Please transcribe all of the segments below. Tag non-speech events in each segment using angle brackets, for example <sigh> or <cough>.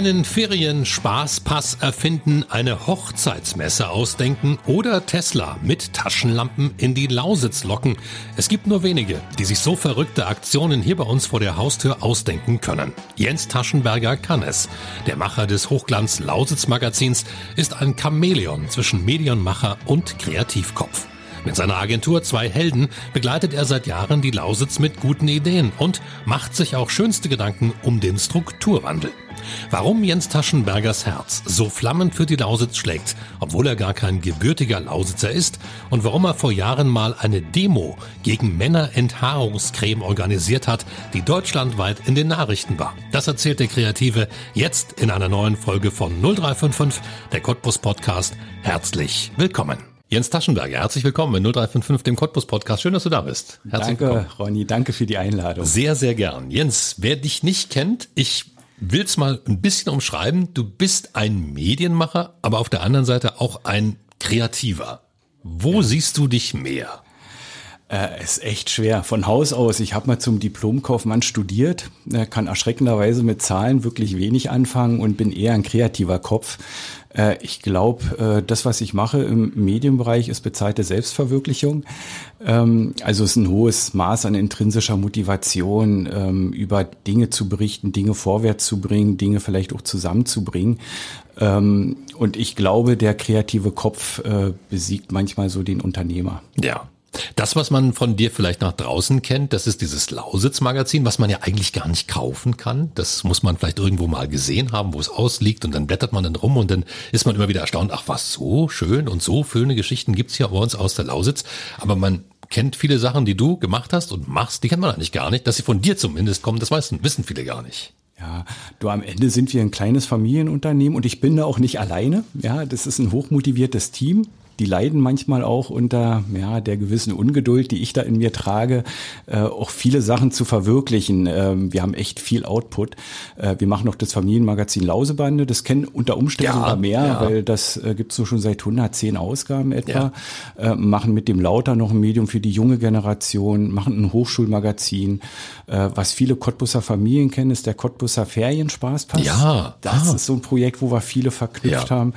Einen Ferienspaßpass erfinden, eine Hochzeitsmesse ausdenken oder Tesla mit Taschenlampen in die Lausitz locken. Es gibt nur wenige, die sich so verrückte Aktionen hier bei uns vor der Haustür ausdenken können. Jens Taschenberger kann es. Der Macher des Hochglanz Lausitz Magazins ist ein Chamäleon zwischen Medienmacher und Kreativkopf. Mit seiner Agentur Zwei Helden begleitet er seit Jahren die Lausitz mit guten Ideen und macht sich auch schönste Gedanken um den Strukturwandel. Warum Jens Taschenbergers Herz so flammend für die Lausitz schlägt, obwohl er gar kein gebürtiger Lausitzer ist und warum er vor Jahren mal eine Demo gegen Männerenthaarungscreme organisiert hat, die deutschlandweit in den Nachrichten war. Das erzählt der Kreative jetzt in einer neuen Folge von 0355, der Cottbus Podcast. Herzlich willkommen. Jens Taschenberger, herzlich willkommen in 0355, dem Cottbus Podcast. Schön, dass du da bist. Herzlich danke, willkommen. Ronny, danke für die Einladung. Sehr, sehr gern. Jens, wer dich nicht kennt, ich will es mal ein bisschen umschreiben. Du bist ein Medienmacher, aber auf der anderen Seite auch ein Kreativer. Wo ja. siehst du dich mehr? Äh, ist echt schwer. Von Haus aus. Ich habe mal zum Diplomkaufmann studiert, äh, kann erschreckenderweise mit Zahlen wirklich wenig anfangen und bin eher ein kreativer Kopf. Äh, ich glaube, äh, das, was ich mache im Medienbereich, ist bezahlte Selbstverwirklichung. Ähm, also es ist ein hohes Maß an intrinsischer Motivation, ähm, über Dinge zu berichten, Dinge vorwärts zu bringen, Dinge vielleicht auch zusammenzubringen. Ähm, und ich glaube, der kreative Kopf äh, besiegt manchmal so den Unternehmer. Ja, das, was man von dir vielleicht nach draußen kennt, das ist dieses Lausitz-Magazin, was man ja eigentlich gar nicht kaufen kann. Das muss man vielleicht irgendwo mal gesehen haben, wo es ausliegt und dann blättert man dann rum und dann ist man immer wieder erstaunt, ach was, so schön und so schöne Geschichten gibt's hier bei uns aus der Lausitz. Aber man kennt viele Sachen, die du gemacht hast und machst, die kennt man eigentlich gar nicht. Dass sie von dir zumindest kommen, das wissen, wissen viele gar nicht. Ja, du am Ende sind wir ein kleines Familienunternehmen und ich bin da auch nicht alleine. Ja, das ist ein hochmotiviertes Team die leiden manchmal auch unter ja, der gewissen Ungeduld, die ich da in mir trage, äh, auch viele Sachen zu verwirklichen. Ähm, wir haben echt viel Output. Äh, wir machen noch das Familienmagazin Lausebande. Das kennen unter Umständen ja, sogar mehr, ja. weil das äh, gibt's so schon seit 110 Ausgaben etwa. Ja. Äh, machen mit dem Lauter noch ein Medium für die junge Generation, machen ein Hochschulmagazin. Äh, was viele Cottbusser Familien kennen, ist der Cottbusser Ferienspaßpass. Ja. Das ah. ist so ein Projekt, wo wir viele verknüpft haben.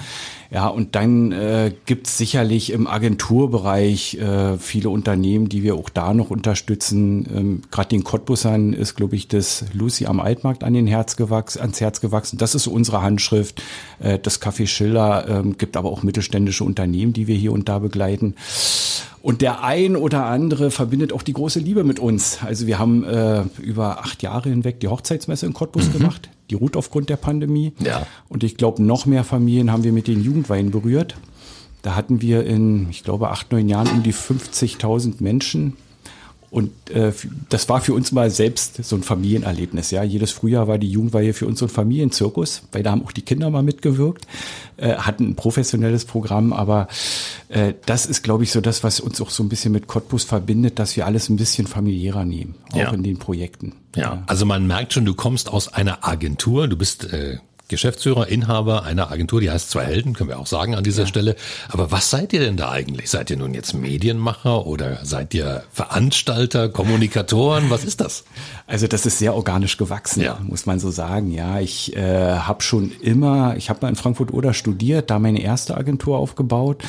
Ja, und dann äh, gibt sicherlich im Agenturbereich äh, viele Unternehmen, die wir auch da noch unterstützen. Ähm, Gerade den Cottbussern ist, glaube ich, das Lucy am Altmarkt an den Herz gewachsen, ans Herz gewachsen. Das ist unsere Handschrift. Äh, das Café Schiller ähm, gibt aber auch mittelständische Unternehmen, die wir hier und da begleiten. Und der ein oder andere verbindet auch die große Liebe mit uns. Also wir haben äh, über acht Jahre hinweg die Hochzeitsmesse in Cottbus mhm. gemacht. Die ruht aufgrund der Pandemie. Ja. Und ich glaube, noch mehr Familien haben wir mit den Jugendweinen berührt. Da hatten wir in, ich glaube, acht, neun Jahren um die 50.000 Menschen und äh, das war für uns mal selbst so ein Familienerlebnis. Ja, jedes Frühjahr war die Jugendweihe für uns so ein Familienzirkus, weil da haben auch die Kinder mal mitgewirkt, äh, hatten ein professionelles Programm. Aber äh, das ist, glaube ich, so das, was uns auch so ein bisschen mit Cottbus verbindet, dass wir alles ein bisschen familiärer nehmen, auch ja. in den Projekten. Ja. ja, also man merkt schon, du kommst aus einer Agentur, du bist äh, Geschäftsführer, Inhaber einer Agentur, die heißt Zwei Helden, können wir auch sagen an dieser ja. Stelle. Aber was seid ihr denn da eigentlich? Seid ihr nun jetzt Medienmacher oder seid ihr Veranstalter, Kommunikatoren? Was ist das? Also das ist sehr organisch gewachsen, ja. muss man so sagen. Ja, ich äh, habe schon immer, ich habe mal in Frankfurt oder studiert, da meine erste Agentur aufgebaut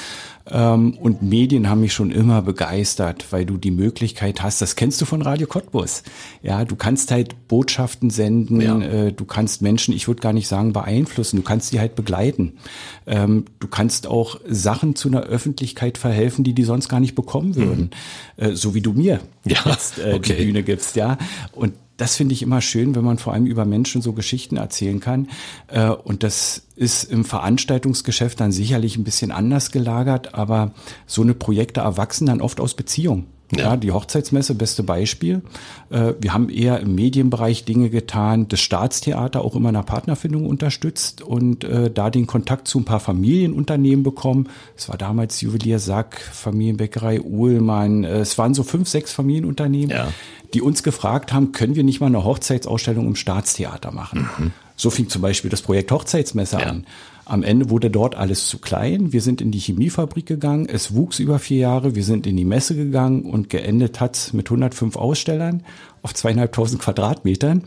und Medien haben mich schon immer begeistert, weil du die Möglichkeit hast, das kennst du von Radio Cottbus. Ja, du kannst halt Botschaften senden, ja. äh, du kannst Menschen, ich würde gar nicht sagen beeinflussen, du kannst die halt begleiten. Ähm, du kannst auch Sachen zu einer Öffentlichkeit verhelfen, die die sonst gar nicht bekommen würden. Mhm. Äh, so wie du mir ja, jetzt äh, okay. die Bühne gibst, ja. Und das finde ich immer schön, wenn man vor allem über Menschen so Geschichten erzählen kann. Äh, und das ist im Veranstaltungsgeschäft dann sicherlich ein bisschen anders gelagert, aber so eine Projekte erwachsen dann oft aus Beziehung. Ja. ja. die Hochzeitsmesse, beste Beispiel. Äh, wir haben eher im Medienbereich Dinge getan, das Staatstheater auch immer in der Partnerfindung unterstützt und äh, da den Kontakt zu ein paar Familienunternehmen bekommen. Es war damals Juwelier Sack, Familienbäckerei Uhlmann. Es waren so fünf, sechs Familienunternehmen, ja die uns gefragt haben, können wir nicht mal eine Hochzeitsausstellung im Staatstheater machen? Mhm. So fing zum Beispiel das Projekt Hochzeitsmesser ja. an. Am Ende wurde dort alles zu klein. Wir sind in die Chemiefabrik gegangen. Es wuchs über vier Jahre. Wir sind in die Messe gegangen und geendet hat mit 105 Ausstellern auf zweieinhalbtausend Quadratmetern.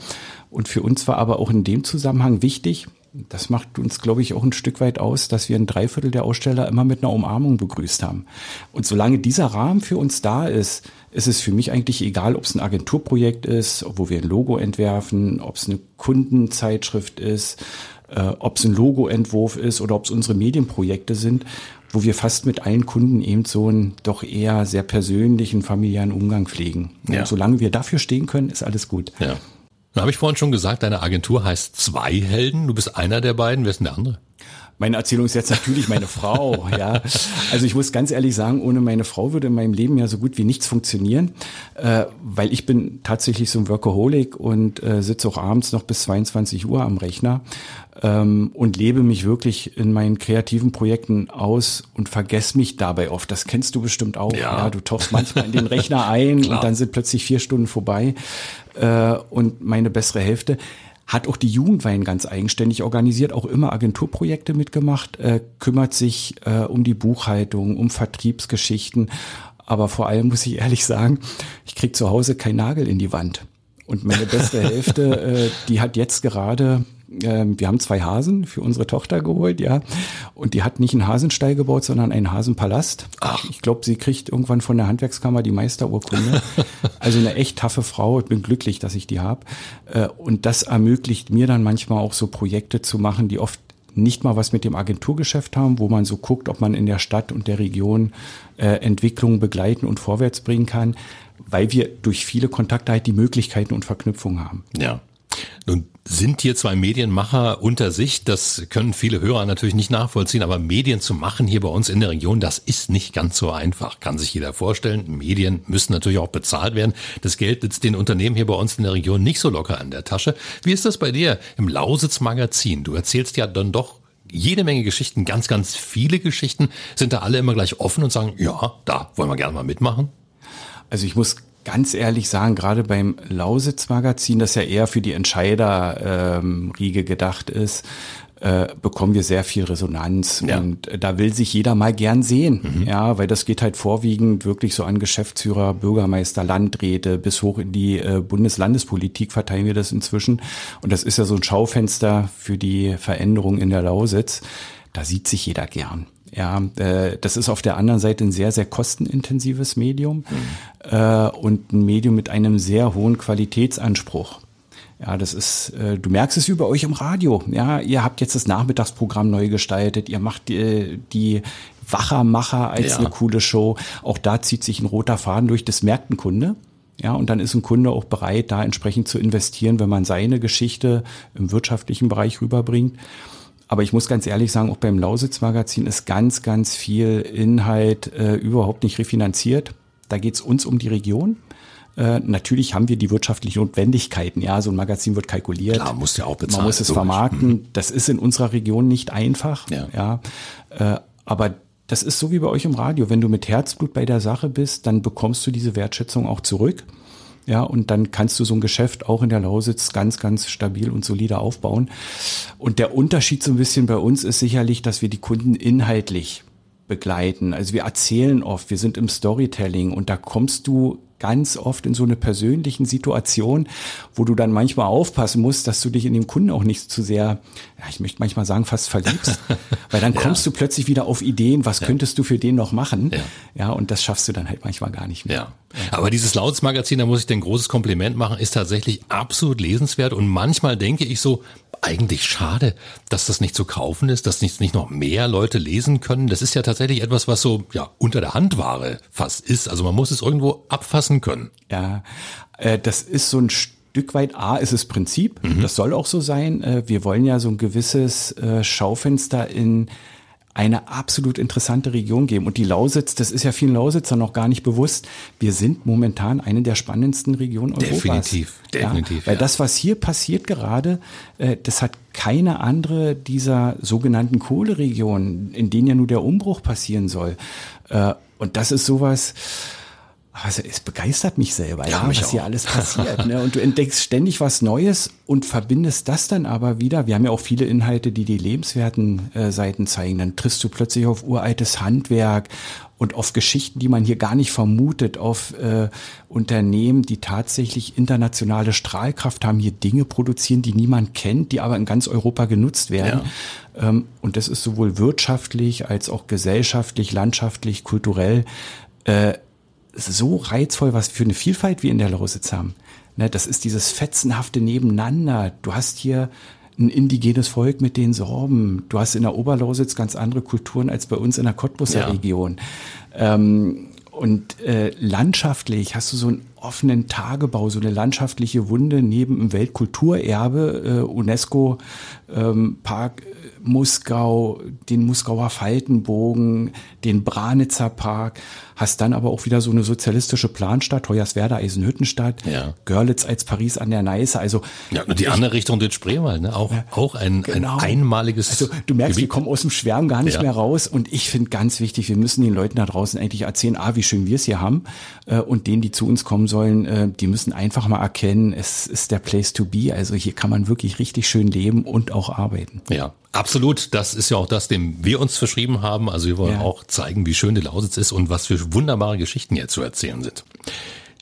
Und für uns war aber auch in dem Zusammenhang wichtig, das macht uns, glaube ich, auch ein Stück weit aus, dass wir ein Dreiviertel der Aussteller immer mit einer Umarmung begrüßt haben. Und solange dieser Rahmen für uns da ist, ist es für mich eigentlich egal, ob es ein Agenturprojekt ist, wo wir ein Logo entwerfen, ob es eine Kundenzeitschrift ist, äh, ob es ein Logoentwurf ist oder ob es unsere Medienprojekte sind, wo wir fast mit allen Kunden eben so einen doch eher sehr persönlichen, familiären Umgang pflegen. Ja. Und solange wir dafür stehen können, ist alles gut. Ja. Dann habe ich vorhin schon gesagt, deine Agentur heißt Zwei Helden. Du bist einer der beiden. Wer ist denn der andere? Meine Erzählung ist jetzt natürlich meine Frau, ja. Also ich muss ganz ehrlich sagen, ohne meine Frau würde in meinem Leben ja so gut wie nichts funktionieren, äh, weil ich bin tatsächlich so ein Workaholic und äh, sitze auch abends noch bis 22 Uhr am Rechner ähm, und lebe mich wirklich in meinen kreativen Projekten aus und vergesse mich dabei oft. Das kennst du bestimmt auch. Ja. ja du tauchst manchmal in den Rechner ein <laughs> und dann sind plötzlich vier Stunden vorbei äh, und meine bessere Hälfte hat auch die Jugendwein ganz eigenständig organisiert, auch immer Agenturprojekte mitgemacht, äh, kümmert sich äh, um die Buchhaltung, um Vertriebsgeschichten. Aber vor allem muss ich ehrlich sagen, ich krieg zu Hause keinen Nagel in die Wand. Und meine beste Hälfte, <laughs> äh, die hat jetzt gerade ähm, wir haben zwei Hasen für unsere Tochter geholt, ja. Und die hat nicht einen Hasenstall gebaut, sondern einen Hasenpalast. Ach. Ich glaube, sie kriegt irgendwann von der Handwerkskammer die Meisterurkunde. <laughs> also eine echt taffe Frau. Ich bin glücklich, dass ich die habe. Äh, und das ermöglicht mir dann manchmal auch so Projekte zu machen, die oft nicht mal was mit dem Agenturgeschäft haben, wo man so guckt, ob man in der Stadt und der Region äh, Entwicklungen begleiten und vorwärts bringen kann, weil wir durch viele Kontakte halt die Möglichkeiten und Verknüpfungen haben. Ja. Nun sind hier zwei Medienmacher unter sich. Das können viele Hörer natürlich nicht nachvollziehen, aber Medien zu machen hier bei uns in der Region, das ist nicht ganz so einfach. Kann sich jeder vorstellen. Medien müssen natürlich auch bezahlt werden. Das Geld sitzt den Unternehmen hier bei uns in der Region nicht so locker an der Tasche. Wie ist das bei dir im Lausitz Magazin? Du erzählst ja dann doch jede Menge Geschichten, ganz, ganz viele Geschichten. Sind da alle immer gleich offen und sagen, ja, da wollen wir gerne mal mitmachen? Also ich muss ganz ehrlich sagen, gerade beim Lausitz-Magazin, das ja eher für die Entscheiderriege ähm, gedacht ist, äh, bekommen wir sehr viel Resonanz ja. und da will sich jeder mal gern sehen, mhm. ja, weil das geht halt vorwiegend wirklich so an Geschäftsführer, Bürgermeister, Landräte bis hoch in die äh, Bundeslandespolitik verteilen wir das inzwischen und das ist ja so ein Schaufenster für die Veränderung in der Lausitz. Da sieht sich jeder gern. Ja, äh, das ist auf der anderen Seite ein sehr, sehr kostenintensives Medium mhm. äh, und ein Medium mit einem sehr hohen Qualitätsanspruch. Ja, das ist, äh, du merkst es über euch im Radio. Ja, ihr habt jetzt das Nachmittagsprogramm neu gestaltet. Ihr macht die, die Wachermacher als ja. eine coole Show. Auch da zieht sich ein roter Faden durch. Das merkt ein Kunde. Ja, und dann ist ein Kunde auch bereit, da entsprechend zu investieren, wenn man seine Geschichte im wirtschaftlichen Bereich rüberbringt. Aber ich muss ganz ehrlich sagen, auch beim Lausitz-Magazin ist ganz, ganz viel Inhalt äh, überhaupt nicht refinanziert. Da geht's uns um die Region. Äh, natürlich haben wir die wirtschaftlichen Notwendigkeiten. Ja, so ein Magazin wird kalkuliert. Klar, muss ja auch bezahlen. Man muss es vermarkten. Mhm. Das ist in unserer Region nicht einfach. Ja. ja äh, aber das ist so wie bei euch im Radio. Wenn du mit Herzblut bei der Sache bist, dann bekommst du diese Wertschätzung auch zurück. Ja, und dann kannst du so ein Geschäft auch in der Lausitz ganz, ganz stabil und solide aufbauen. Und der Unterschied so ein bisschen bei uns ist sicherlich, dass wir die Kunden inhaltlich begleiten. Also wir erzählen oft, wir sind im Storytelling und da kommst du ganz oft in so eine persönlichen Situation, wo du dann manchmal aufpassen musst, dass du dich in dem Kunden auch nicht zu sehr, ja, ich möchte manchmal sagen, fast verliebst. <laughs> Weil dann kommst ja. du plötzlich wieder auf Ideen, was ja. könntest du für den noch machen? Ja. ja, und das schaffst du dann halt manchmal gar nicht mehr. Ja. Aber dieses Lauts-Magazin, da muss ich dir ein großes Kompliment machen, ist tatsächlich absolut lesenswert. Und manchmal denke ich so, eigentlich schade, dass das nicht zu kaufen ist, dass nicht, nicht noch mehr Leute lesen können. Das ist ja tatsächlich etwas, was so ja unter der Handware fast ist. Also man muss es irgendwo abfassen können. Ja, äh, das ist so ein Stück weit A ist es Prinzip. Mhm. Das soll auch so sein. Äh, wir wollen ja so ein gewisses äh, Schaufenster in eine absolut interessante Region geben. Und die Lausitz, das ist ja vielen Lausitzern noch gar nicht bewusst, wir sind momentan eine der spannendsten Regionen Europas. Definitiv, definitiv. Ja, weil ja. das, was hier passiert gerade, äh, das hat keine andere dieser sogenannten Kohleregionen, in denen ja nur der Umbruch passieren soll. Äh, und das ist sowas, also es begeistert mich selber, ja, ja, mich was hier auch. alles <laughs> passiert. ne? Und du entdeckst ständig was Neues und verbindest das dann aber wieder. Wir haben ja auch viele Inhalte, die die lebenswerten äh, Seiten zeigen. Dann triffst du plötzlich auf uraltes Handwerk und auf Geschichten, die man hier gar nicht vermutet, auf äh, Unternehmen, die tatsächlich internationale Strahlkraft haben, hier Dinge produzieren, die niemand kennt, die aber in ganz Europa genutzt werden. Ähm, und das ist sowohl wirtschaftlich als auch gesellschaftlich, landschaftlich, kulturell äh, so reizvoll, was für eine Vielfalt wir in der Lausitz haben. Ne, das ist dieses fetzenhafte Nebeneinander. Du hast hier ein indigenes Volk mit den Sorben. Du hast in der Oberlausitz ganz andere Kulturen als bei uns in der Cottbusser Ja. Region. Ähm, und äh, landschaftlich hast du so einen offenen Tagebau, so eine landschaftliche Wunde neben dem Weltkulturerbe, äh, UNESCO ähm, Park Muskau, den Muskauer Faltenbogen, den Branitzer Park, hast dann aber auch wieder so eine sozialistische Planstadt, Hoyerswerda, Eisenhüttenstadt, Ja. Görlitz als Paris an der Neiße, also Ja, und die andere Richtung den Spreewald, ne? Auch, auch ein, Genau. ein einmaliges. Also du merkst, wir kommen aus dem Schwärmen gar nicht Ja. mehr raus. Und ich finde ganz wichtig, wir müssen den Leuten da draußen eigentlich erzählen, ah, wie schön wir es hier haben. Äh, Und denen, die zu uns kommen sollen, äh, die müssen einfach mal erkennen, es ist der Place to be. Also hier kann man wirklich richtig schön leben und auch arbeiten. Ja, absolut. Das ist ja auch das, dem wir uns verschrieben haben. Also wir wollen Ja. auch zeigen, wie schön die Lausitz ist und was für wunderbare Geschichten hier zu erzählen sind.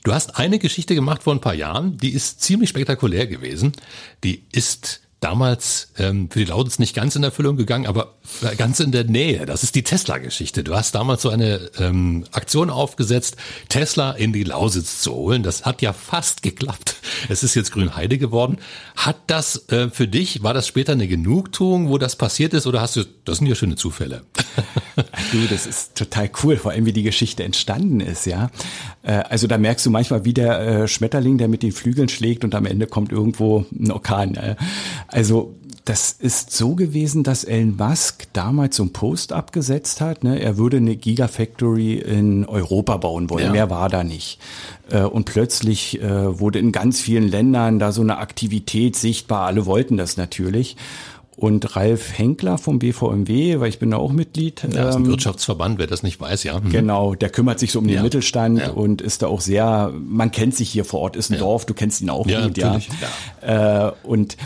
Du hast eine Geschichte gemacht vor ein paar Jahren, die ist ziemlich spektakulär gewesen. Die ist damals ähm, für die Lausitz nicht ganz in Erfüllung gegangen, aber ganz in der Nähe. Das ist die Tesla-Geschichte. Du hast damals so eine ähm, Aktion aufgesetzt, Tesla in die Lausitz zu holen. Das hat ja fast geklappt. Es ist jetzt Grünheide geworden. Hat das äh, für dich, war das später eine Genugtuung, wo das passiert ist, oder hast du, das sind ja schöne Zufälle. <laughs> Du, das ist total cool, vor allem wie die Geschichte entstanden ist, ja. Äh, Also da merkst du manchmal, wie der äh, Schmetterling, der mit den Flügeln schlägt und am Ende kommt irgendwo ein Orkan. äh. Also das ist so gewesen, dass Elon Musk damals so einen Post abgesetzt hat. Ne? Er würde eine Gigafactory in Europa bauen wollen. Ja. Mehr war da nicht. Äh, Und plötzlich wurde in ganz vielen Ländern da so eine Aktivität sichtbar. Alle wollten das natürlich. Und Ralf Henkler vom BVMW, weil ich bin da auch Mitglied. Ja, das ist ein ähm, Wirtschaftsverband, wer das nicht weiß, ja. Mhm. Genau, der kümmert sich so um den Ja. Mittelstand Ja. und ist da auch sehr, man kennt sich hier vor Ort, ist ein Ja. Dorf, du kennst ihn auch Ja, gut, natürlich, ja. Äh, und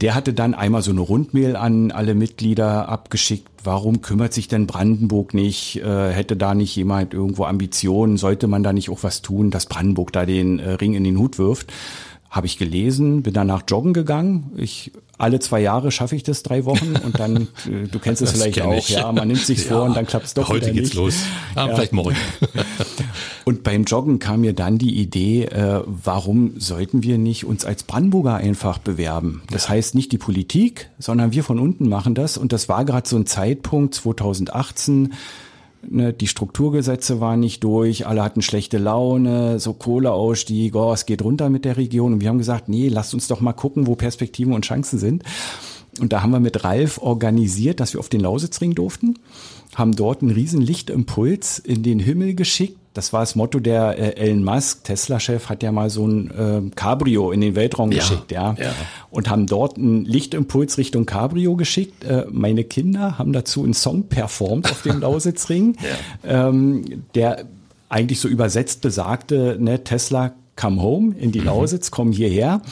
der hatte dann einmal so eine Rundmail an alle Mitglieder abgeschickt. Warum kümmert sich denn Brandenburg nicht? Äh, hätte da nicht jemand irgendwo Ambitionen? Sollte man da nicht auch was tun, dass Brandenburg da den äh, Ring in den Hut wirft? Habe ich gelesen, bin danach joggen gegangen. Ich alle zwei Jahre schaffe ich das drei Wochen und dann, äh, du kennst es vielleicht kenn auch, ich. ja, man nimmt sich vor und dann klappt es doch Heute wieder geht's nicht. los. Ah, Ja. Vielleicht morgen. <laughs> Und beim Joggen kam mir dann die Idee, äh, warum sollten wir nicht uns als Brandenburger einfach bewerben? Das heißt nicht die Politik, sondern wir von unten machen das. Und das war gerade so ein Zeitpunkt 2018. Ne, die Strukturgesetze waren nicht durch, alle hatten schlechte Laune, so Kohleausstieg, oh, es geht runter mit der Region. Und wir haben gesagt, nee, lasst uns doch mal gucken, wo Perspektiven und Chancen sind. Und da haben wir mit Ralf organisiert, dass wir auf den Lausitzring durften, haben dort einen riesen Lichtimpuls in den Himmel geschickt. Das war das Motto der äh, Elon Musk, Tesla-Chef, hat ja mal so ein äh, Cabrio in den Weltraum Ja, geschickt, ja. ja. Und haben dort einen Lichtimpuls Richtung Cabrio geschickt. Äh, meine Kinder haben dazu einen Song performt auf dem <laughs> Lausitzring, ähm, der eigentlich so übersetzt besagte, ne, Tesla come home in die Lausitz, komm hierher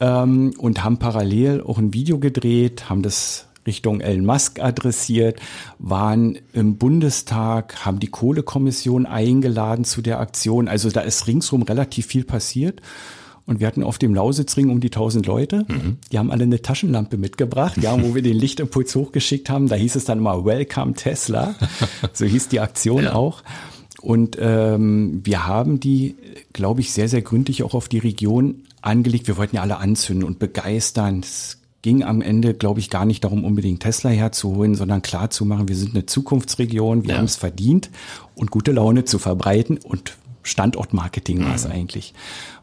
ähm, und haben parallel auch ein Video gedreht, haben das Richtung Elon Musk adressiert, waren im Bundestag, haben die Kohlekommission eingeladen zu der Aktion. Also da ist ringsrum relativ viel passiert. Und wir hatten auf dem Lausitzring um die 1000 Leute. Die haben alle eine Taschenlampe mitgebracht, ja, wo wir den Lichtimpuls hochgeschickt haben. Da hieß es dann immer Welcome Tesla. <laughs> So hieß die Aktion Ja. auch. Und ähm, wir haben die, glaube ich, sehr, sehr gründlich auch auf die Region angelegt. Wir wollten ja alle anzünden und begeistern. Es ging am Ende, glaube ich, gar nicht darum, unbedingt Tesla herzuholen, sondern klar zu machen, wir sind eine Zukunftsregion, wir Ja. haben es verdient und gute Laune zu verbreiten und Standortmarketing war es eigentlich.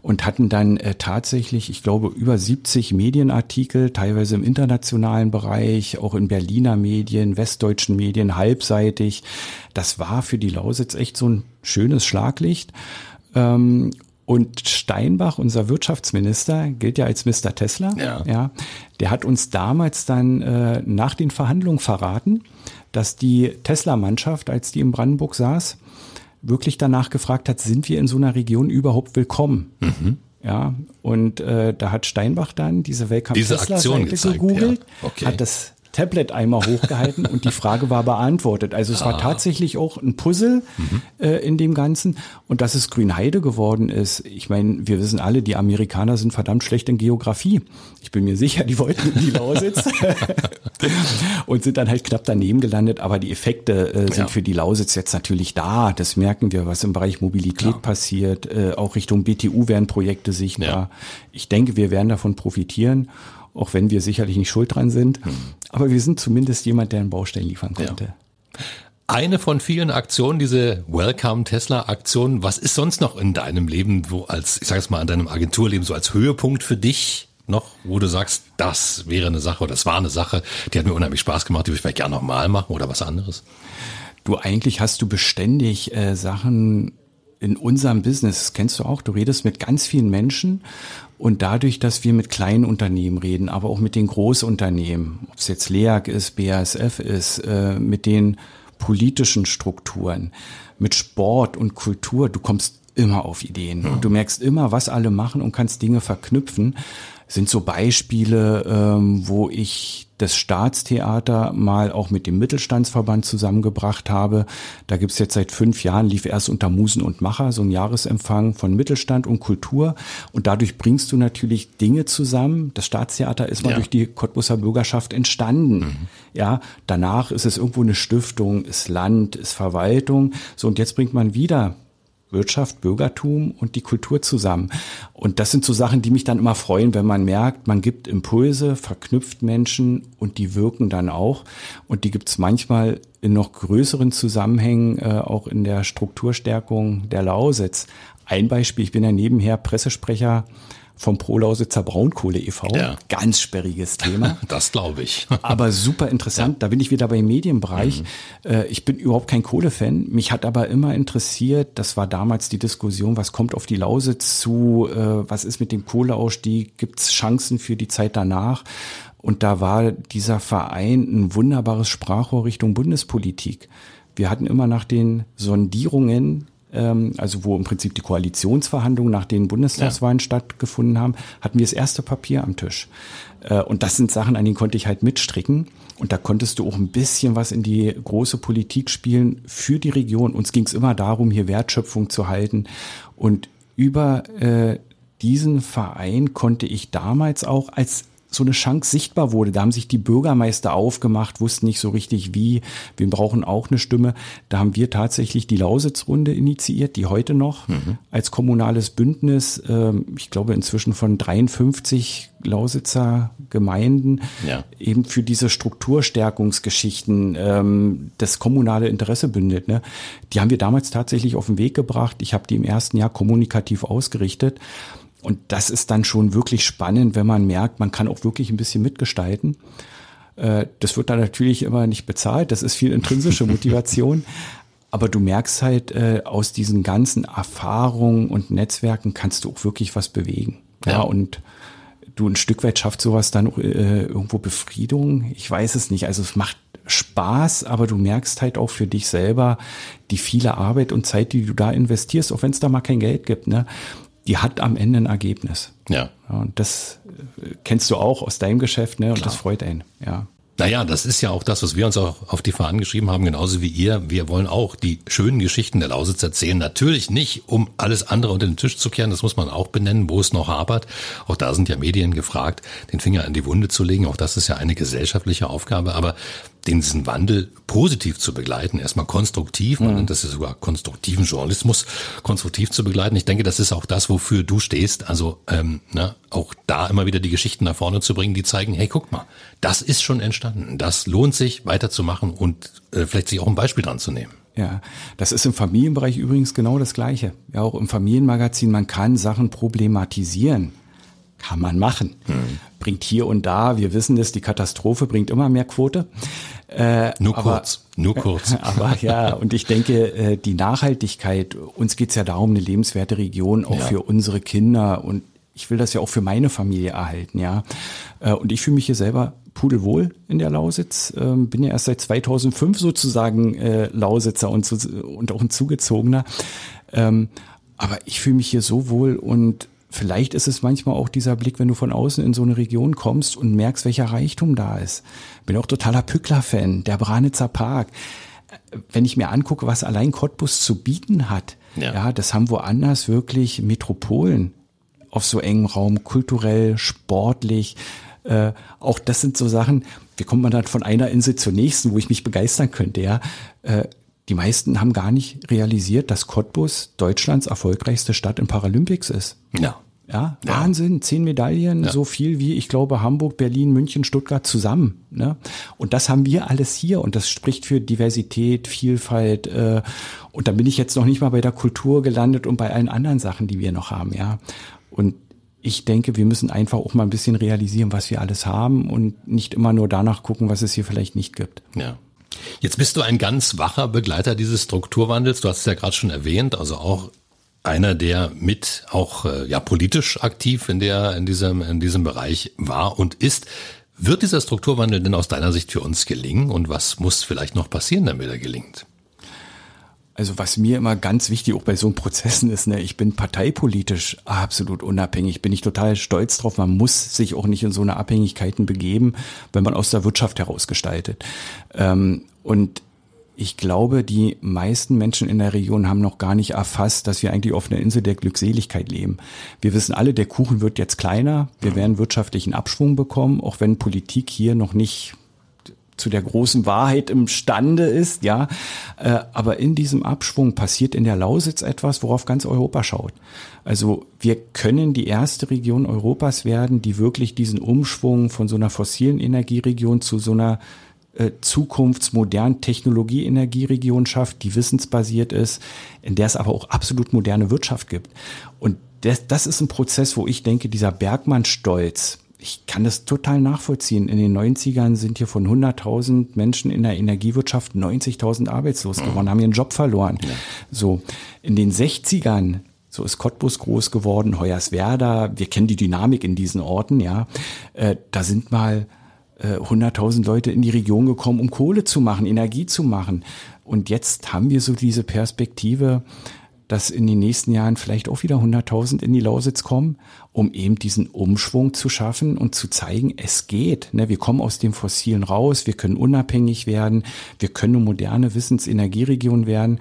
Und hatten dann äh, tatsächlich, ich glaube, über 70 Medienartikel, teilweise im internationalen Bereich, auch in Berliner Medien, westdeutschen Medien, halbseitig. Das war für die Lausitz echt so ein schönes Schlaglicht. Ähm, und Steinbach, unser Wirtschaftsminister, gilt ja als Mr. Tesla. Ja. Ja, der hat uns damals dann äh, nach den Verhandlungen verraten, dass die Tesla-Mannschaft, als die in Brandenburg saß, wirklich danach gefragt hat, sind wir in so einer Region überhaupt willkommen? Mhm. Ja, und äh, da hat Steinbach dann diese Welcome diese Aktion gezeigt, gegoogelt, ja. okay. hat das Tablet einmal hochgehalten und die Frage war beantwortet. Also es ah. war tatsächlich auch ein Puzzle mhm. äh, in dem Ganzen. Und dass es Grünheide geworden ist, ich meine, wir wissen alle, die Amerikaner sind verdammt schlecht in Geografie. Ich bin mir sicher, die wollten in die Lausitz <laughs> und sind dann halt knapp daneben gelandet. Aber die Effekte äh, sind ja. für die Lausitz jetzt natürlich da. Das merken wir, was im Bereich Mobilität Klar. passiert. Äh, auch Richtung BTU werden Projekte sichtbar. Ja. Ich denke, wir werden davon profitieren auch wenn wir sicherlich nicht schuld dran sind. Hm. Aber wir sind zumindest jemand, der einen Baustein liefern konnte. Ja. Eine von vielen Aktionen, diese Welcome Tesla Aktion. Was ist sonst noch in deinem Leben, wo als, ich sage es mal, an deinem Agenturleben so als Höhepunkt für dich noch, wo du sagst, das wäre eine Sache oder das war eine Sache, die hat mir unheimlich Spaß gemacht, die würde ich vielleicht gerne nochmal machen oder was anderes? Du, eigentlich hast du beständig äh, Sachen in unserem Business, das kennst du auch, du redest mit ganz vielen Menschen und dadurch, dass wir mit kleinen Unternehmen reden, aber auch mit den Großunternehmen, ob es jetzt LEAG ist, BASF ist, äh, mit den politischen Strukturen, mit Sport und Kultur, du kommst immer auf Ideen. Und du merkst immer, was alle machen und kannst Dinge verknüpfen sind so Beispiele, ähm, wo ich das Staatstheater mal auch mit dem Mittelstandsverband zusammengebracht habe. Da gibt's jetzt seit fünf Jahren, lief erst unter Musen und Macher, so ein Jahresempfang von Mittelstand und Kultur. Und dadurch bringst du natürlich Dinge zusammen. Das Staatstheater ist mal ja. durch die Cottbusser Bürgerschaft entstanden. Mhm. Ja, danach ist es irgendwo eine Stiftung, ist Land, ist Verwaltung. So, und jetzt bringt man wieder Wirtschaft, Bürgertum und die Kultur zusammen. Und das sind so Sachen, die mich dann immer freuen, wenn man merkt, man gibt Impulse, verknüpft Menschen und die wirken dann auch. Und die gibt es manchmal in noch größeren Zusammenhängen, äh, auch in der Strukturstärkung der Lausitz. Ein Beispiel, ich bin ja nebenher Pressesprecher vom Prolausitzer Braunkohle e.V. Ja. Ganz sperriges Thema. <laughs> Das glaube ich. <laughs> aber super interessant. Ja. Da bin ich wieder beim Medienbereich. Mhm. Äh, ich bin überhaupt kein Kohlefan. Mich hat aber immer interessiert, das war damals die Diskussion, was kommt auf die Lausitz zu, äh, was ist mit dem Kohleausstieg, gibt es Chancen für die Zeit danach? Und da war dieser Verein ein wunderbares Sprachrohr Richtung Bundespolitik. Wir hatten immer nach den Sondierungen ähm, also wo im Prinzip die Koalitionsverhandlungen nach den Bundestagswahlen ja. stattgefunden haben, hatten wir das erste Papier am Tisch. Äh, und das sind Sachen, an denen konnte ich halt mitstricken. Und da konntest du auch ein bisschen was in die große Politik spielen für die Region. Uns ging es immer darum, hier Wertschöpfung zu halten. Und über äh, diesen Verein konnte ich damals auch als so eine Chance sichtbar wurde. Da haben sich die Bürgermeister aufgemacht, wussten nicht so richtig wie. Wir brauchen auch eine Stimme. Da haben wir tatsächlich die Lausitzrunde initiiert, die heute noch mhm. als kommunales Bündnis, ähm, ich glaube inzwischen von 53 Lausitzer Gemeinden, ja. eben für diese Strukturstärkungsgeschichten ähm, das kommunale Interesse bündet. Ne? Die haben wir damals tatsächlich auf den Weg gebracht. Ich habe die im ersten Jahr kommunikativ ausgerichtet. Und das ist dann schon wirklich spannend, wenn man merkt, man kann auch wirklich ein bisschen mitgestalten. Äh, das wird dann natürlich immer nicht bezahlt, das ist viel intrinsische <laughs> Motivation. Aber du merkst halt, äh, aus diesen ganzen Erfahrungen und Netzwerken kannst du auch wirklich was bewegen. Ja, ja und du ein Stück weit schafft sowas dann äh, irgendwo Befriedung. Ich weiß es nicht. Also es macht Spaß, aber du merkst halt auch für dich selber die viele Arbeit und Zeit, die du da investierst, auch wenn es da mal kein Geld gibt. Ne? Die hat am Ende ein Ergebnis. Ja. und das äh, kennst du auch aus deinem Geschäft, ne? Und Klar. das freut einen, ja. Naja, das ist ja auch das, was wir uns auch auf die Fahnen geschrieben haben, genauso wie ihr. Wir wollen auch die schönen Geschichten der Lausitz erzählen. Natürlich nicht, um alles andere unter den Tisch zu kehren. Das muss man auch benennen, wo es noch hapert. Auch da sind ja Medien gefragt, den Finger an die Wunde zu legen. Auch das ist ja eine gesellschaftliche Aufgabe. Aber diesen Wandel positiv zu begleiten, erstmal konstruktiv, man mhm. nennt das ja sogar konstruktiven Journalismus, konstruktiv zu begleiten. Ich denke, das ist auch das, wofür du stehst. Also ähm, ne, auch da immer wieder die Geschichten nach vorne zu bringen, die zeigen, hey, guck mal, das ist schon entstanden. Das lohnt sich weiterzumachen und äh, vielleicht sich auch ein Beispiel dran zu nehmen. Ja, das ist im Familienbereich übrigens genau das Gleiche. Ja, auch im Familienmagazin, man kann Sachen problematisieren. Kann man machen. Hm. Bringt hier und da, wir wissen das, die Katastrophe bringt immer mehr Quote. Äh, nur aber, kurz, nur kurz. <laughs> Aber ja, und ich denke, äh, die Nachhaltigkeit, uns geht's ja darum, eine lebenswerte Region auch ja. für unsere Kinder und ich will das ja auch für meine Familie erhalten, ja. Äh, und ich fühle mich hier selber pudelwohl in der Lausitz. Ähm, bin ja erst seit 2005 sozusagen äh, Lausitzer und, und auch ein Zugezogener. Ähm, aber ich fühle mich hier so wohl und vielleicht ist es manchmal auch dieser Blick, wenn du von außen in so eine Region kommst und merkst, welcher Reichtum da ist. Bin auch totaler Pückler-Fan, der Branitzer Park. Wenn ich mir angucke, was allein Cottbus zu bieten hat, ja. ja, das haben woanders wirklich Metropolen auf so engem Raum, kulturell, sportlich. Äh, auch das sind so Sachen, wie kommt man dann von einer Insel zur nächsten, wo ich mich begeistern könnte, ja. Äh, die meisten haben gar nicht realisiert, dass Cottbus Deutschlands erfolgreichste Stadt in Paralympics ist. Ja. Ja, ja. Wahnsinn, zehn Medaillen, ja. so viel wie, ich glaube, Hamburg, Berlin, München, Stuttgart zusammen. Ne? Und das haben wir alles hier und das spricht für Diversität, Vielfalt. Äh, und da bin ich jetzt noch nicht mal bei der Kultur gelandet und bei allen anderen Sachen, die wir noch haben. Ja, und ich denke, wir müssen einfach auch mal ein bisschen realisieren, was wir alles haben und nicht immer nur danach gucken, was es hier vielleicht nicht gibt. Ja. Jetzt bist du ein ganz wacher Begleiter dieses Strukturwandels. Du hast es ja gerade schon erwähnt, also auch einer, der mit auch äh, ja politisch aktiv in der in diesem in diesem Bereich war und ist. Wird dieser Strukturwandel denn aus deiner Sicht für uns gelingen und was muss vielleicht noch passieren, damit er gelingt? Also was mir immer ganz wichtig auch bei so einem Prozessen ist, ne, ich bin parteipolitisch absolut unabhängig, bin ich total stolz drauf. Man muss sich auch nicht in so eine Abhängigkeiten begeben, wenn man aus der Wirtschaft heraus gestaltet. Ähm, und ich glaube, die meisten Menschen in der Region haben noch gar nicht erfasst, dass wir eigentlich auf einer Insel der Glückseligkeit leben. Wir wissen alle, der Kuchen wird jetzt kleiner, wir werden wirtschaftlichen Abschwung bekommen, auch wenn Politik hier noch nicht zu der großen Wahrheit imstande ist, ja. Äh, aber in diesem Abschwung passiert in der Lausitz etwas, worauf ganz Europa schaut. Also wir können die erste Region Europas werden, die wirklich diesen Umschwung von so einer fossilen Energieregion zu so einer äh, zukunftsmodernen Technologie-Energieregion schafft, die wissensbasiert ist, in der es aber auch absolut moderne Wirtschaft gibt. Und das, das ist ein Prozess, wo ich denke, dieser Bergmann-Stolz, ich kann das total nachvollziehen. In den 90ern sind hier von 100.000 Menschen in der Energiewirtschaft 90.000 arbeitslos geworden, mhm. haben ihren Job verloren. Ja. So, in den 60ern so ist Cottbus groß geworden, Hoyerswerda. Wir kennen die Dynamik in diesen Orten, ja. Äh, da sind mal 100.000 äh, Leute in die Region gekommen, um Kohle zu machen, Energie zu machen. Und jetzt haben wir so diese Perspektive, dass in den nächsten Jahren vielleicht auch wieder 100.000 in die Lausitz kommen, um eben diesen Umschwung zu schaffen und zu zeigen, es geht. Ne, wir kommen aus dem Fossilen raus, wir können unabhängig werden, wir können eine moderne Wissensenergieregion werden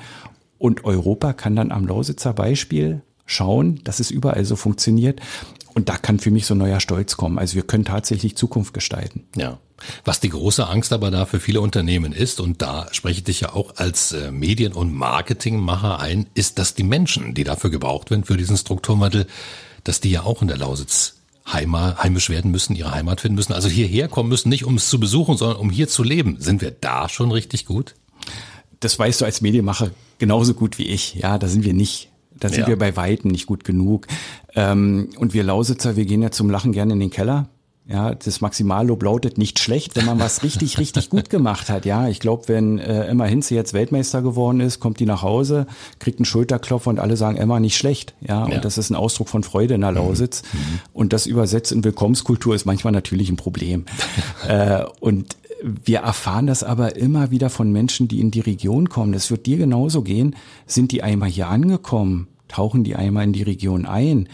und Europa kann dann am Lausitzer Beispiel schauen, dass es überall so funktioniert und da kann für mich so ein neuer Stolz kommen. Also wir können tatsächlich Zukunft gestalten. Ja. Was die große Angst aber da für viele Unternehmen ist, und da spreche ich dich ja auch als äh, Medien- und Marketingmacher ein, ist, dass die Menschen, die dafür gebraucht werden, für diesen Strukturwandel, dass die ja auch in der Lausitz Heimat, heimisch werden müssen, ihre Heimat finden müssen, also hierher kommen müssen, nicht um es zu besuchen, sondern um hier zu leben. Sind wir da schon richtig gut? Das weißt du als Medienmacher genauso gut wie ich. Ja, da sind wir nicht. Da sind ja. wir bei Weitem nicht gut genug. Ähm, und wir Lausitzer, wir gehen ja zum Lachen gerne in den Keller. Ja, das Maximallob lautet nicht schlecht, wenn man was richtig, richtig gut gemacht hat. Ja, ich glaube, wenn äh, Emma Hinze jetzt Weltmeister geworden ist, kommt die nach Hause, kriegt einen Schulterklopfer und alle sagen, Emma, nicht schlecht. Ja, ja. und das ist ein Ausdruck von Freude in der mhm. Lausitz. Mhm. Und das übersetzt in Willkommenskultur ist manchmal natürlich ein Problem. <laughs> äh, und wir erfahren das aber immer wieder von Menschen, die in die Region kommen. Das wird dir genauso gehen. Sind die einmal hier angekommen? Tauchen die einmal in die Region ein?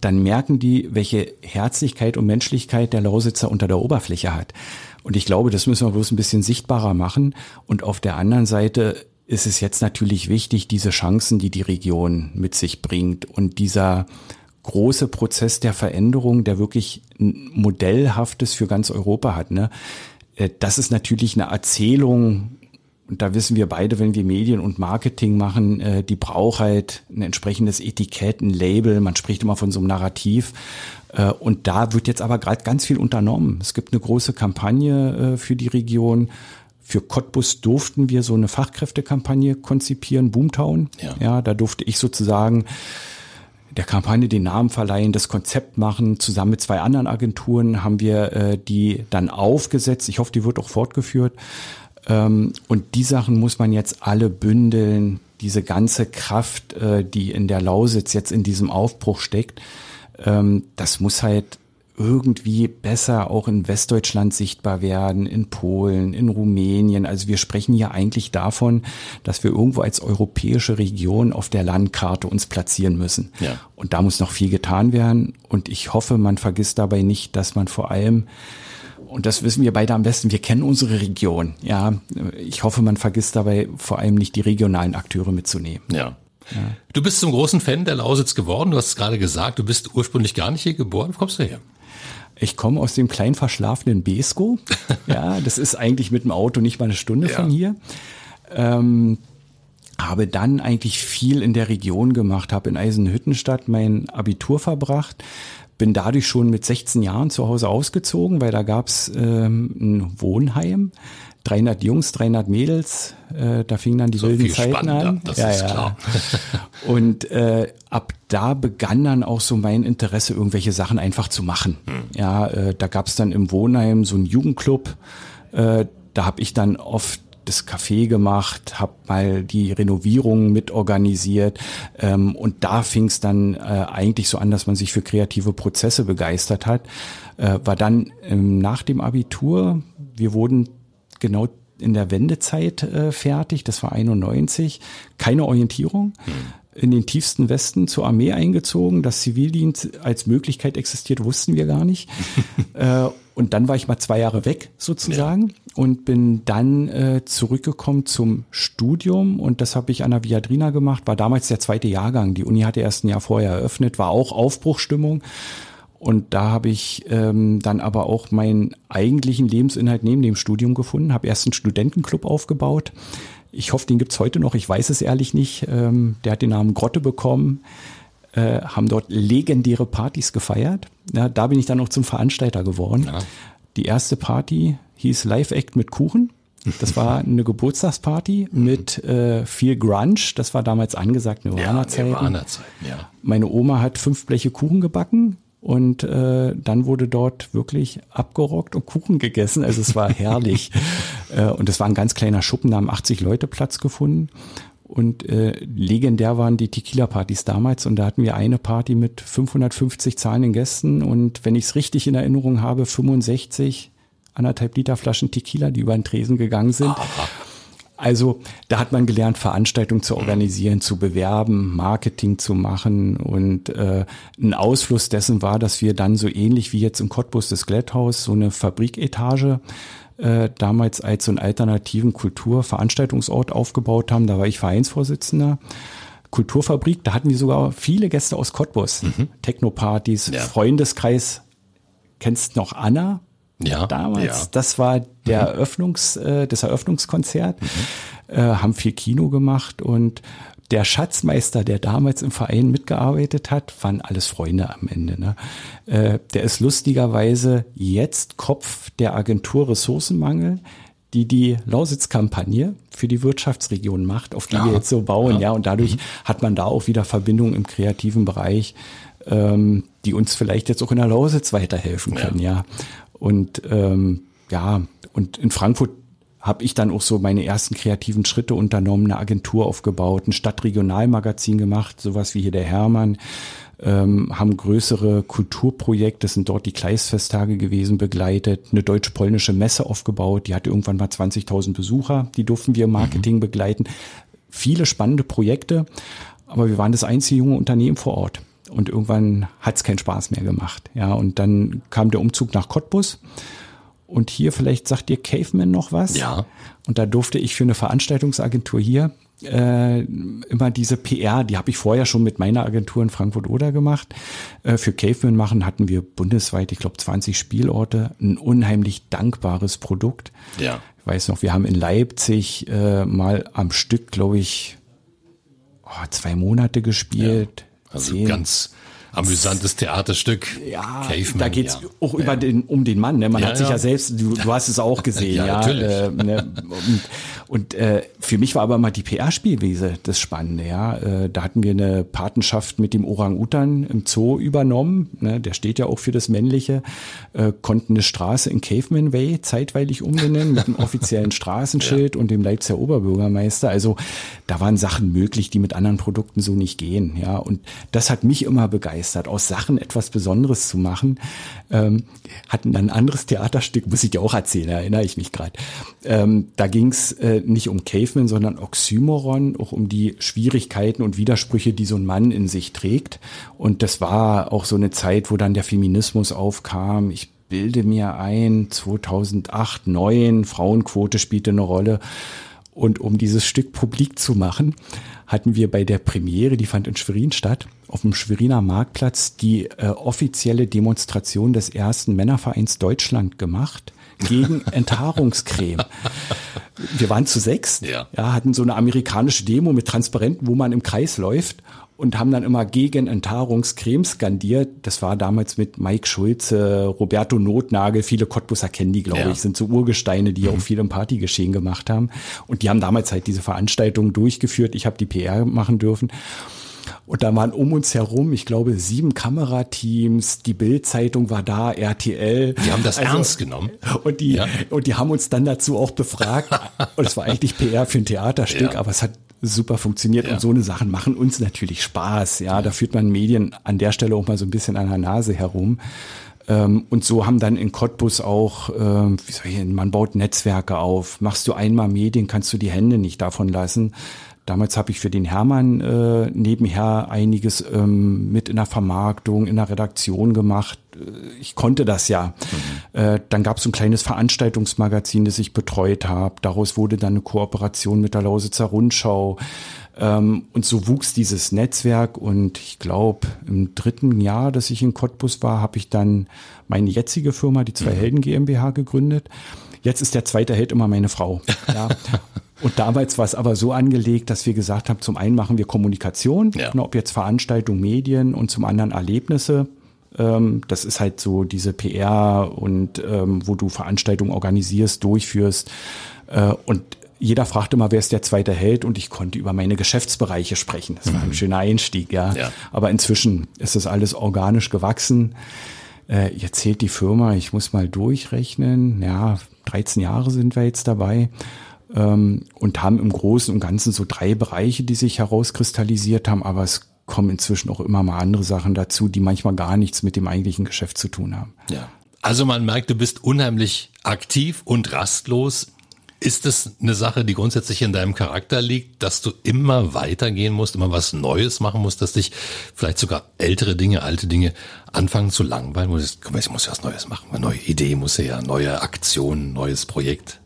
Dann merken die, welche Herzlichkeit und Menschlichkeit der Lausitzer unter der Oberfläche hat. Und ich glaube, das müssen wir bloß ein bisschen sichtbarer machen. Und auf der anderen Seite ist es jetzt natürlich wichtig, diese Chancen, die die Region mit sich bringt und dieser große Prozess der Veränderung, der wirklich ein modellhaftes für ganz Europa hat. Ne? Äh, das ist natürlich eine Erzählung, und da wissen wir beide, wenn wir Medien und Marketing machen, äh, die braucht halt ein entsprechendes Etikett, ein Label. Man spricht immer von so einem Narrativ. Äh, und da wird jetzt aber gerade ganz viel unternommen. Es gibt eine große Kampagne für die Region. Für Cottbus durften wir so eine Fachkräftekampagne konzipieren, Boomtown. Ja, ja da durfte ich sozusagen der Kampagne den Namen verleihen, das Konzept machen. Zusammen mit zwei anderen Agenturen haben wir äh, die dann aufgesetzt. Ich hoffe, die wird auch fortgeführt. Ähm, und die Sachen muss man jetzt alle bündeln. Diese ganze Kraft, äh, die in der Lausitz jetzt in diesem Aufbruch steckt, ähm, das muss halt irgendwie besser auch in Westdeutschland sichtbar werden, in Polen, in Rumänien. Also wir sprechen hier eigentlich davon, dass wir irgendwo als europäische Region auf der Landkarte uns platzieren müssen. Ja. Und da muss noch viel getan werden. Und ich hoffe, man vergisst dabei nicht, dass man vor allem und das wissen wir beide am besten, wir kennen unsere Region. Ja, ich hoffe, man vergisst dabei vor allem nicht die regionalen Akteure mitzunehmen. Ja. ja. Du bist zum großen Fan der Lausitz geworden. Du hast es gerade gesagt, du bist ursprünglich gar nicht hier geboren. Wo kommst du her? Ich komme aus dem klein verschlafenen Besko. <laughs> ja, das ist eigentlich mit dem Auto nicht mal eine Stunde ja. von hier. Ähm, habe dann eigentlich viel in der Region gemacht, habe in Eisenhüttenstadt mein Abitur verbracht, bin dadurch schon mit 16 Jahren zu Hause ausgezogen, weil da gab's ähm, ein Wohnheim. 300 Jungs, 300 Mädels, äh, da fingen dann die so wilden Zeiten an. Das ja, ist ja. klar. <laughs> Und äh, ab da begann dann auch so mein Interesse, irgendwelche Sachen einfach zu machen. Hm. Ja, äh, da gab's dann im Wohnheim so einen Jugendclub. Äh, da habe ich dann oft das Café gemacht, habe mal die Renovierungen mitorganisiert ähm, und da fing es dann äh, eigentlich so an, dass man sich für kreative Prozesse begeistert hat. Äh, war dann ähm, nach dem Abitur, wir wurden genau in der Wendezeit äh, fertig, das war 91, keine Orientierung. Hm in den tiefsten Westen zur Armee eingezogen. Dass Zivildienst als Möglichkeit existiert, wussten wir gar nicht. <laughs> äh, und dann war ich mal zwei Jahre weg sozusagen ja. und bin dann äh, zurückgekommen zum Studium und das habe ich an der Viadrina gemacht. War damals der zweite Jahrgang. Die Uni hatte erst ein Jahr vorher eröffnet, war auch Aufbruchstimmung. Und da habe ich ähm, dann aber auch meinen eigentlichen Lebensinhalt neben dem Studium gefunden, habe erst einen Studentenclub aufgebaut, ich hoffe, den gibt's heute noch. Ich weiß es ehrlich nicht. Ähm, der hat den Namen Grotte bekommen. Äh, haben dort legendäre Partys gefeiert. Ja, da bin ich dann noch zum Veranstalter geworden. Ja. Die erste Party hieß Live Act mit Kuchen. Das war <laughs> eine Geburtstagsparty mit äh, viel Grunge. Das war damals angesagt, Nirvana-Zeiten. Ja, Nirvana ja. Meine Oma hat fünf Bleche Kuchen gebacken und äh, dann wurde dort wirklich abgerockt und Kuchen gegessen. Also es war herrlich. <laughs> äh, und es war ein ganz kleiner Schuppen, da haben 80 Leute Platz gefunden. Und äh, legendär waren die Tequila-Partys damals. Und da hatten wir eine Party mit 550 zahlenden Gästen. Und wenn ich es richtig in Erinnerung habe, 65 anderthalb Liter Flaschen Tequila, die über den Tresen gegangen sind. Aha. Also da hat man gelernt, Veranstaltungen zu organisieren, zu bewerben, Marketing zu machen und äh, ein Ausfluss dessen war, dass wir dann so ähnlich wie jetzt im Cottbus des Glätthaus so eine Fabriketage äh, damals als so einen alternativen Kulturveranstaltungsort aufgebaut haben. Da war ich Vereinsvorsitzender. Kulturfabrik, da hatten wir sogar viele Gäste aus Cottbus, mhm. Technopartys, ja. Freundeskreis. Kennst noch Anna? ja, damals. Ja. Das war der mhm. Eröffnungs, äh, das Eröffnungskonzert. Mhm. Äh, haben viel Kino gemacht und der Schatzmeister, der damals im Verein mitgearbeitet hat, waren alles Freunde am Ende. Ne? Äh, der ist lustigerweise jetzt Kopf der Agentur Ressourcenmangel, die die Lausitz-Kampagne für die Wirtschaftsregion macht, auf die ja. wir jetzt so bauen. Ja, ja und dadurch mhm. hat man da auch wieder Verbindungen im kreativen Bereich, ähm, die uns vielleicht jetzt auch in der Lausitz weiterhelfen können. Ja, ja. Und ähm, ja, und in Frankfurt habe ich dann auch so meine ersten kreativen Schritte unternommen, eine Agentur aufgebaut, ein Stadtregionalmagazin gemacht, sowas wie hier der Hermann, ähm, haben größere Kulturprojekte, das sind dort die Kleistfesttage gewesen, begleitet, eine deutsch-polnische Messe aufgebaut, die hatte irgendwann mal 20.000 Besucher, die durften wir im Marketing mhm. begleiten. Viele spannende Projekte, aber wir waren das einzige junge Unternehmen vor Ort. Und irgendwann hat es keinen Spaß mehr gemacht. Ja, und dann kam der Umzug nach Cottbus. Und hier vielleicht sagt dir Caveman noch was. Ja. Und da durfte ich für eine Veranstaltungsagentur hier äh, immer diese PR, die habe ich vorher schon mit meiner Agentur in Frankfurt-Oder gemacht. Äh, für Caveman machen hatten wir bundesweit, ich glaube, 20 Spielorte. Ein unheimlich dankbares Produkt. Ja. Ich weiß noch, wir haben in Leipzig äh, mal am Stück, glaube ich, oh, zwei Monate gespielt. Ja also Zehn. ganz amüsantes Theaterstück. Ja, Caveman, da geht's ja. auch über den, um den Mann. Ne? Man ja, hat sich ja, selbst, du, du hast es auch <laughs> gesehen, ja. ja äh, ne? <laughs> und, äh, für mich war aber immer die PR-Spielwiese das Spannende. Ja, äh, da hatten wir eine Patenschaft mit dem Orang-Utan im Zoo übernommen. Ne? Der steht ja auch für das Männliche. Äh, konnten eine Straße in Caveman Way zeitweilig umbenennen mit einem offiziellen Straßenschild <laughs> ja. und dem Leipziger Oberbürgermeister. Also da waren Sachen möglich, die mit anderen Produkten so nicht gehen. Ja, und das hat mich immer begeistert, aus Sachen etwas Besonderes zu machen. Ähm, hatten dann ein anderes Theaterstück, muss ich dir auch erzählen, erinnere ich mich gerade. Ähm, da ging's äh, nicht um Caveman, sondern Oxymoron, auch um die Schwierigkeiten und Widersprüche, die so ein Mann in sich trägt. Und das war auch so eine Zeit, wo dann der Feminismus aufkam. Ich bilde mir ein, 2008, 2009, Frauenquote spielte eine Rolle. Und um dieses Stück publik zu machen, hatten wir bei der Premiere, die fand in Schwerin statt, auf dem Schweriner Marktplatz die äh, offizielle Demonstration des ersten Männervereins Deutschland gemacht gegen <laughs> Enthaarungscreme. Wir waren zu sechs, ja. ja, hatten so eine amerikanische Demo mit Transparenten, wo man im Kreis läuft und haben dann immer gegen Enthaarungscreme skandiert. Das war damals mit Mike Schulze, Roberto Notnagel, viele Cottbusser kennen die, glaube ja. ich, sind so Urgesteine, die mhm. auch viel im Partygeschehen gemacht haben. Und die haben damals halt diese Veranstaltung durchgeführt. Ich habe die PR machen dürfen. Und da waren um uns herum, ich glaube, sieben Kamerateams, die Bildzeitung war da, RTL. Die haben das also, ernst genommen. Und die, ja. und die haben uns dann dazu auch befragt. <laughs> und es war eigentlich PR für ein Theaterstück, ja. aber es hat super funktioniert ja. und so eine Sachen machen uns natürlich Spaß. Ja, da führt man Medien an der Stelle auch mal so ein bisschen an der Nase herum. Ähm, und so haben dann in Cottbus auch, ähm, wie soll ich, man baut Netzwerke auf. Machst du einmal Medien, kannst du die Hände nicht davon lassen. Damals habe ich für den Hermann äh, nebenher einiges ähm, mit in der Vermarktung, in der Redaktion gemacht. Äh, ich konnte das ja. Mhm. Äh, dann gab es ein kleines Veranstaltungsmagazin, das ich betreut habe. Daraus wurde dann eine Kooperation mit der Lausitzer Rundschau. Ähm, und so wuchs dieses Netzwerk. Und ich glaube, im dritten Jahr, dass ich in Cottbus war, habe ich dann meine jetzige Firma, die Zwei mhm. Helden GmbH, gegründet. Jetzt ist der zweite Held immer meine Frau. <laughs> Ja. Und damals war es aber so angelegt, dass wir gesagt haben, zum einen machen wir Kommunikation, ja. Ne, ob jetzt Veranstaltungen, Medien und zum anderen Erlebnisse. Ähm, das ist halt so diese PR und ähm, wo du Veranstaltungen organisierst, durchführst. Äh, und jeder fragte immer, wer ist der zweite Held und ich konnte über meine Geschäftsbereiche sprechen. Das war ein mhm. schöner Einstieg, ja. ja. Aber inzwischen ist das alles organisch gewachsen. Äh, jetzt zählt die Firma, ich muss mal durchrechnen, ja, 13 Jahre sind wir jetzt dabei ähm, und haben im Großen und Ganzen so drei Bereiche, die sich herauskristallisiert haben, aber es kommen inzwischen auch immer mal andere Sachen dazu, die manchmal gar nichts mit dem eigentlichen Geschäft zu tun haben. Ja. Also man merkt, du bist unheimlich aktiv und rastlos. Ist es eine Sache, die grundsätzlich in deinem Charakter liegt, dass du immer weitergehen musst, immer was Neues machen musst, dass dich vielleicht sogar ältere Dinge, alte Dinge anfangen zu langweilen? Guck mal, ich muss ja was Neues machen, eine neue Idee muss ja, neue Aktion, neues Projekt.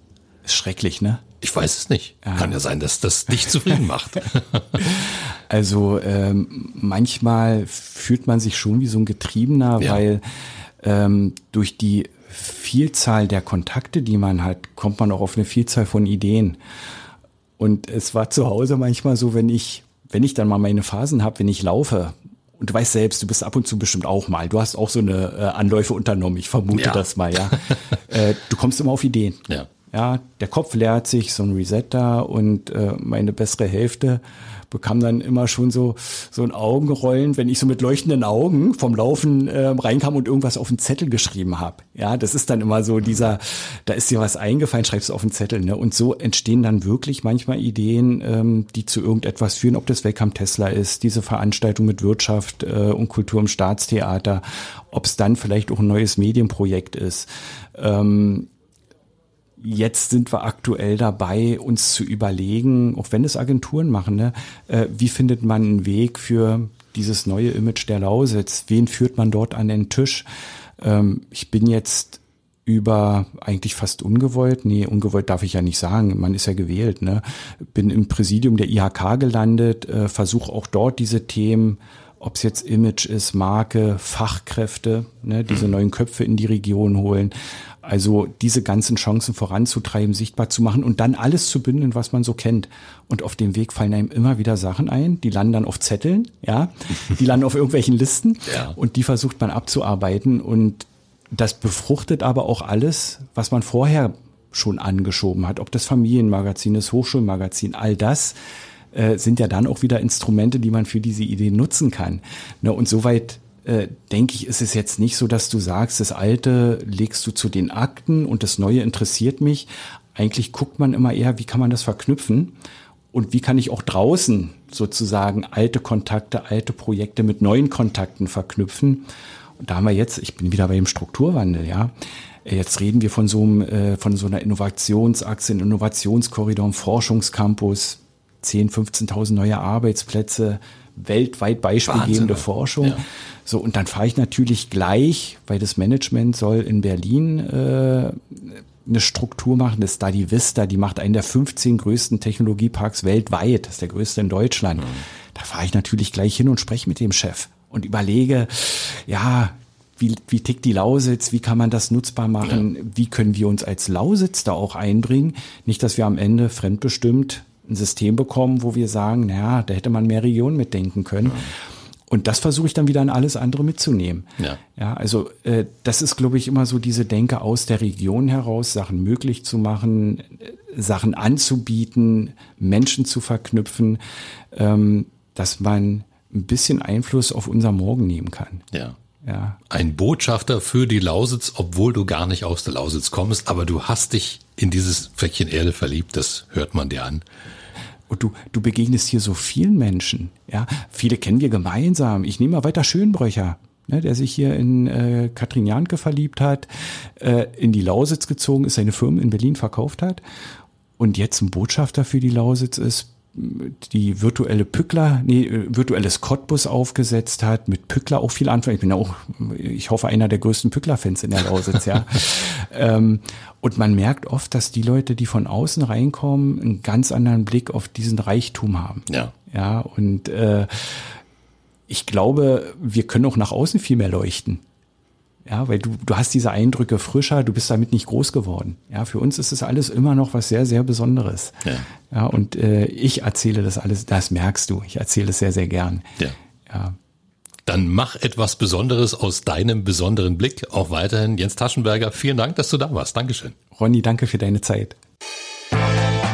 Ist schrecklich, ne? Ich weiß es nicht. Ja. Kann ja sein, dass das dich zufrieden macht. <laughs> also ähm, manchmal fühlt man sich schon wie so ein Getriebener, ja. weil ähm, durch die Vielzahl der Kontakte, die man hat, kommt man auch auf eine Vielzahl von Ideen. Und es war zu Hause manchmal so, wenn ich, wenn ich dann mal meine Phasen habe, wenn ich laufe, und du weißt selbst, du bist ab und zu bestimmt auch mal. Du hast auch so eine äh, Anläufe unternommen, ich vermute ja. das mal, ja. <laughs> äh, du kommst immer auf Ideen. Ja. Ja, der Kopf leert sich, so ein Reset da und äh, meine bessere Hälfte bekam dann immer schon so so ein Augenrollen, wenn ich so mit leuchtenden Augen vom Laufen äh, reinkam und irgendwas auf den Zettel geschrieben habe. Ja, das ist dann immer so dieser, da ist dir was eingefallen, schreibst du auf den Zettel. Ne? Und so entstehen dann wirklich manchmal Ideen, ähm, die zu irgendetwas führen, ob das am Tesla ist, diese Veranstaltung mit Wirtschaft äh, und Kultur im Staatstheater, ob es dann vielleicht auch ein neues Medienprojekt ist. Ähm, jetzt sind wir aktuell dabei, uns zu überlegen, auch wenn es Agenturen machen, ne, äh, wie findet man einen Weg für dieses neue Image der Lausitz? Wen führt man dort an den Tisch? Ähm, ich bin jetzt über eigentlich fast ungewollt, nee, ungewollt darf ich ja nicht sagen, man ist ja gewählt, ne? Bin im Präsidium der IHK gelandet, äh, versuche auch dort diese Themen ob es jetzt Image ist, Marke, Fachkräfte, ne, diese mhm. neuen Köpfe in die Region holen. Also diese ganzen Chancen voranzutreiben, sichtbar zu machen und dann alles zu bündeln, was man so kennt. Und auf dem Weg fallen einem immer wieder Sachen ein, die landen dann auf Zetteln, ja, <laughs> die landen auf irgendwelchen Listen ja. und die versucht man abzuarbeiten und das befruchtet aber auch alles, was man vorher schon angeschoben hat, ob das Familienmagazin, das Hochschulmagazin, all das äh, sind ja dann auch wieder Instrumente, die man für diese Idee nutzen kann. Ne, und soweit äh, denke ich, ist es jetzt nicht so, dass du sagst, das Alte legst du zu den Akten und das Neue interessiert mich. Eigentlich guckt man immer eher, wie kann man das verknüpfen und wie kann ich auch draußen sozusagen alte Kontakte, alte Projekte mit neuen Kontakten verknüpfen. Und da haben wir jetzt, ich bin wieder bei dem Strukturwandel, ja. Jetzt reden wir von so, einem, äh, von so einer Innovationsachse, Innovationskorridor, Forschungscampus, 10, 15.000 neue Arbeitsplätze, weltweit beispielgebende Forschung. Ja. So, und dann fahre ich natürlich gleich, weil das Management soll in Berlin äh, eine Struktur machen, das Study Vista, die macht einen der 15 größten Technologieparks weltweit, das ist der größte in Deutschland. Mhm. Da fahre ich natürlich gleich hin und spreche mit dem Chef und überlege, ja, wie, wie tickt die Lausitz, wie kann man das nutzbar machen, ja. wie können wir uns als Lausitz da auch einbringen. Nicht, dass wir am Ende fremdbestimmt ein System bekommen, wo wir sagen, naja, da hätte man mehr Regionen mitdenken können. Ja. Und das versuche ich dann wieder an alles andere mitzunehmen. Ja, ja also äh, das ist, glaube ich, immer so diese Denke aus der Region heraus, Sachen möglich zu machen, äh, Sachen anzubieten, Menschen zu verknüpfen, ähm, dass man ein bisschen Einfluss auf unser Morgen nehmen kann. Ja. Ja. Ein Botschafter für die Lausitz, obwohl du gar nicht aus der Lausitz kommst, aber du hast dich in dieses Fleckchen Erde verliebt, das hört man dir an. Und du, du begegnest hier so vielen Menschen. Ja, viele kennen wir gemeinsam. Ich nehme mal weiter Schönbröcher, ne, der sich hier in äh, Katrin Janke verliebt hat, äh, in die Lausitz gezogen ist, seine Firma in Berlin verkauft hat und jetzt ein Botschafter für die Lausitz ist, die virtuelle Pückler, nee, äh, virtuelles Cottbus aufgesetzt hat, mit Pückler auch viel anfangen. Ich bin auch, ich hoffe, einer der größten Pückler-Fans in der Lausitz, ja. <laughs> ähm, und man merkt oft, dass die Leute, die von außen reinkommen, einen ganz anderen Blick auf diesen Reichtum haben. Ja. Ja, und äh, ich glaube, wir können auch nach außen viel mehr leuchten. Ja, weil du, du hast diese Eindrücke frischer, du bist damit nicht groß geworden. Ja, für uns ist es alles immer noch was sehr, sehr Besonderes. Ja, ja und äh, ich erzähle das alles, das merkst du. Ich erzähle es sehr, sehr gern. Ja. ja. Dann mach etwas Besonderes aus deinem besonderen Blick. Auch weiterhin Jens Taschenberger. Vielen Dank, dass du da warst. Dankeschön. Ronny, danke für deine Zeit.